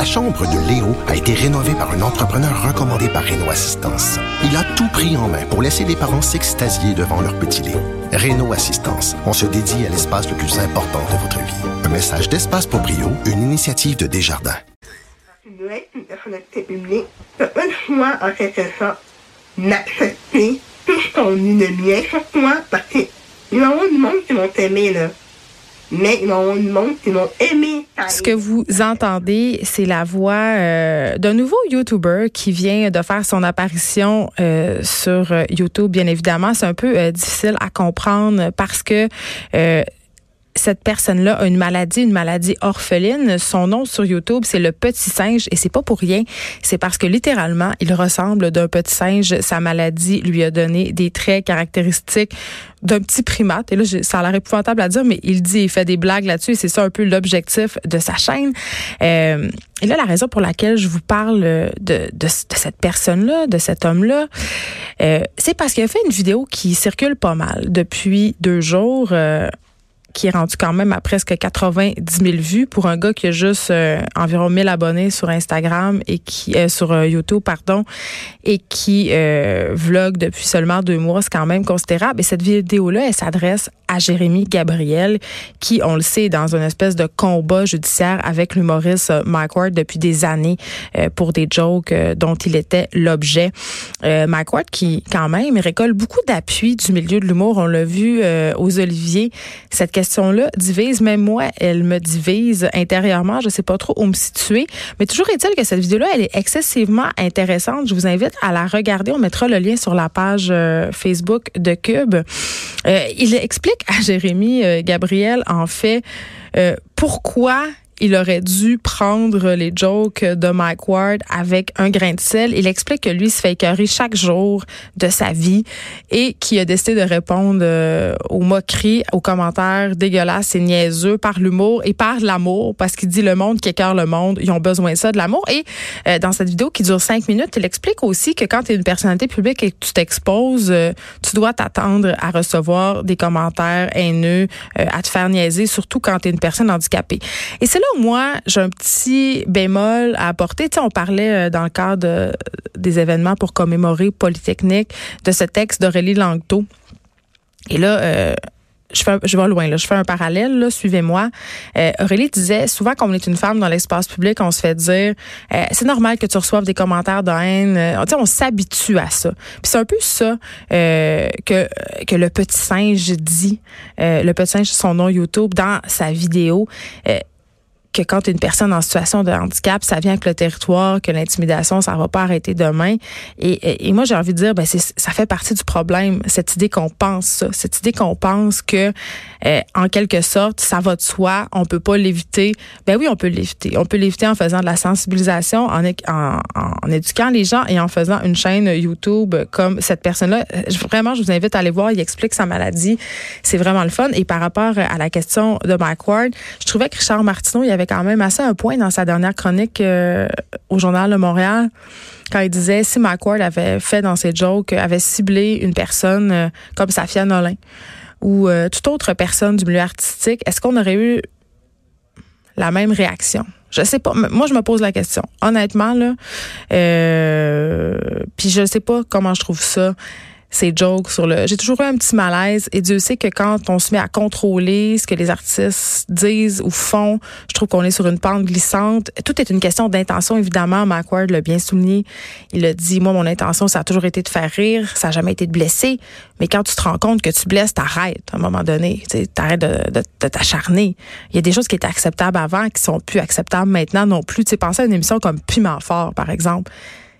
La chambre de Léo a été rénovée par un entrepreneur recommandé par Renault Assistance. Il a tout pris en main pour laisser les parents s'extasier devant leur petit Léo. Renault Assistance, on se dédie à l'espace le plus important de votre vie. Un message d'Espace pour Brio, une initiative de Desjardins. du monde qui là. Mais il du monde qui Ce que vous entendez, c'est la voix euh, d'un nouveau YouTuber qui vient de faire son apparition euh, sur euh, YouTube. Bien évidemment, c'est un peu difficile à comprendre parce que cette personne-là a une maladie, une maladie orpheline. Son nom sur YouTube, c'est le petit singe et c'est pas pour rien. C'est parce que littéralement, il ressemble d'un petit singe. Sa maladie lui a donné des traits caractéristiques d'un petit primate. Et là, ça a l'air épouvantable à dire, mais il dit, il fait des blagues là-dessus et c'est ça un peu l'objectif de sa chaîne. Euh, et là, la raison pour laquelle je vous parle de, de, de cette personne-là, de cet homme-là, euh, c'est parce qu'il a fait une vidéo qui circule pas mal depuis deux jours. Euh, qui est rendu quand même à presque 90 000 vues pour un gars qui a juste euh, environ 1000 abonnés sur Instagram et qui euh, sur euh, YouTube pardon et qui vlog depuis seulement deux mois, c'est quand même considérable. Et cette vidéo là, elle s'adresse à Jérémy Gabriel qui, on le sait, est dans une espèce de combat judiciaire avec l'humoriste Mike Ward depuis des années pour des jokes dont il était l'objet. Mike Ward qui quand même récolte beaucoup d'appui du milieu de l'humour, on l'a vu aux Oliviers. Cette question-là divise, même moi, elle me divise intérieurement. Je sais pas trop où me situer. Mais toujours est-il que cette vidéo-là, elle est excessivement intéressante. Je vous invite à la regarder. On mettra le lien sur la page euh, Facebook de Cube. Euh, il explique à Jérémy euh, Gabriel, en fait, pourquoi il aurait dû prendre les jokes de Mike Ward avec un grain de sel. Il explique que lui se fait écœurer chaque jour de sa vie et qui a décidé de répondre euh, aux moqueries, aux commentaires dégueulasses et niaiseux par l'humour et par l'amour parce qu'il dit le monde qui écœure le monde, ils ont besoin de ça, de l'amour. Et euh, dans cette vidéo qui dure cinq minutes, il explique aussi que quand tu es une personnalité publique et que tu t'exposes, euh, tu dois t'attendre à recevoir des commentaires haineux, à te faire niaiser, surtout quand tu es une personne handicapée. Et c'est là moi, j'ai un petit bémol à apporter. Tu sais, on parlait euh, dans le cadre des événements pour commémorer Polytechnique de ce texte d'Aurélie Langto. Et là, euh, je, fais, je vais loin, là. je fais un parallèle, suivez-moi. Euh, Aurélie disait, souvent quand on est une femme dans l'espace public, on se fait dire, c'est normal que tu reçoives des commentaires de haine. Euh, on s'habitue à ça. Puis c'est un peu ça que, que le petit singe dit, le petit singe, son nom YouTube, dans sa vidéo que quand une personne en situation de handicap, ça vient avec le territoire, que l'intimidation, ça va pas arrêter demain. Et, et, moi, j'ai envie de dire, ben, ça fait partie du problème, cette idée qu'on pense ça, cette idée qu'on pense que, euh, en quelque sorte, ça va de soi, on peut pas l'éviter. Ben oui, on peut l'éviter. On peut l'éviter en faisant de la sensibilisation, en, en, en, éduquant les gens et en faisant une chaîne YouTube comme cette personne-là. Vraiment, je vous invite à aller voir, il explique sa maladie. C'est vraiment le fun. Et par rapport à la question de Mike je trouvais que Richard Martineau, il avait quand même assez un point dans sa dernière chronique euh, au Journal de Montréal quand il disait si McWard avait fait dans ses jokes, avait ciblé une personne euh, comme Safia Nolin ou euh, toute autre personne du milieu artistique, est-ce qu'on aurait eu la même réaction? Je sais pas. Moi, je me pose la question. Honnêtement, là, euh, puis je sais pas comment je trouve ça ces jokes sur le. J'ai toujours eu un petit malaise et Dieu sait que quand on se met à contrôler ce que les artistes disent ou font, je trouve qu'on est sur une pente glissante. Tout est une question d'intention, évidemment. McWard l'a bien souligné. Il a dit, moi, mon intention, ça a toujours été de faire rire, ça n'a jamais été de blesser. Mais quand tu te rends compte que tu blesses, t'arrêtes à un moment donné. T'arrêtes de, de, t'acharner. Il y a des choses qui étaient acceptables avant qui sont plus acceptables maintenant non plus. Tu sais, pensez à une émission comme Piment Fort, par exemple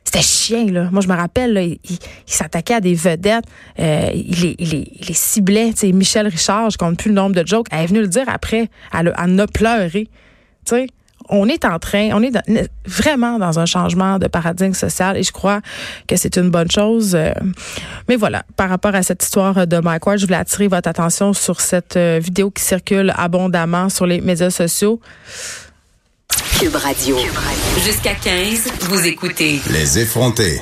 c'était chien, là. Moi, je me rappelle, là, il, s'attaquait à des vedettes. Euh, il, les, il, les, ciblait. sais, Michel Richard, je compte plus le nombre de jokes. Elle est venue le dire après. Elle, elle a pleuré. Tu sais, on est en train, on est vraiment dans un changement de paradigme social et je crois que c'est une bonne chose. Euh, mais voilà, par rapport à cette histoire de Mike je voulais attirer votre attention sur cette euh, vidéo qui circule abondamment sur les médias sociaux. Cube Radio. Jusqu'à 15, vous écoutez. Les effrontés.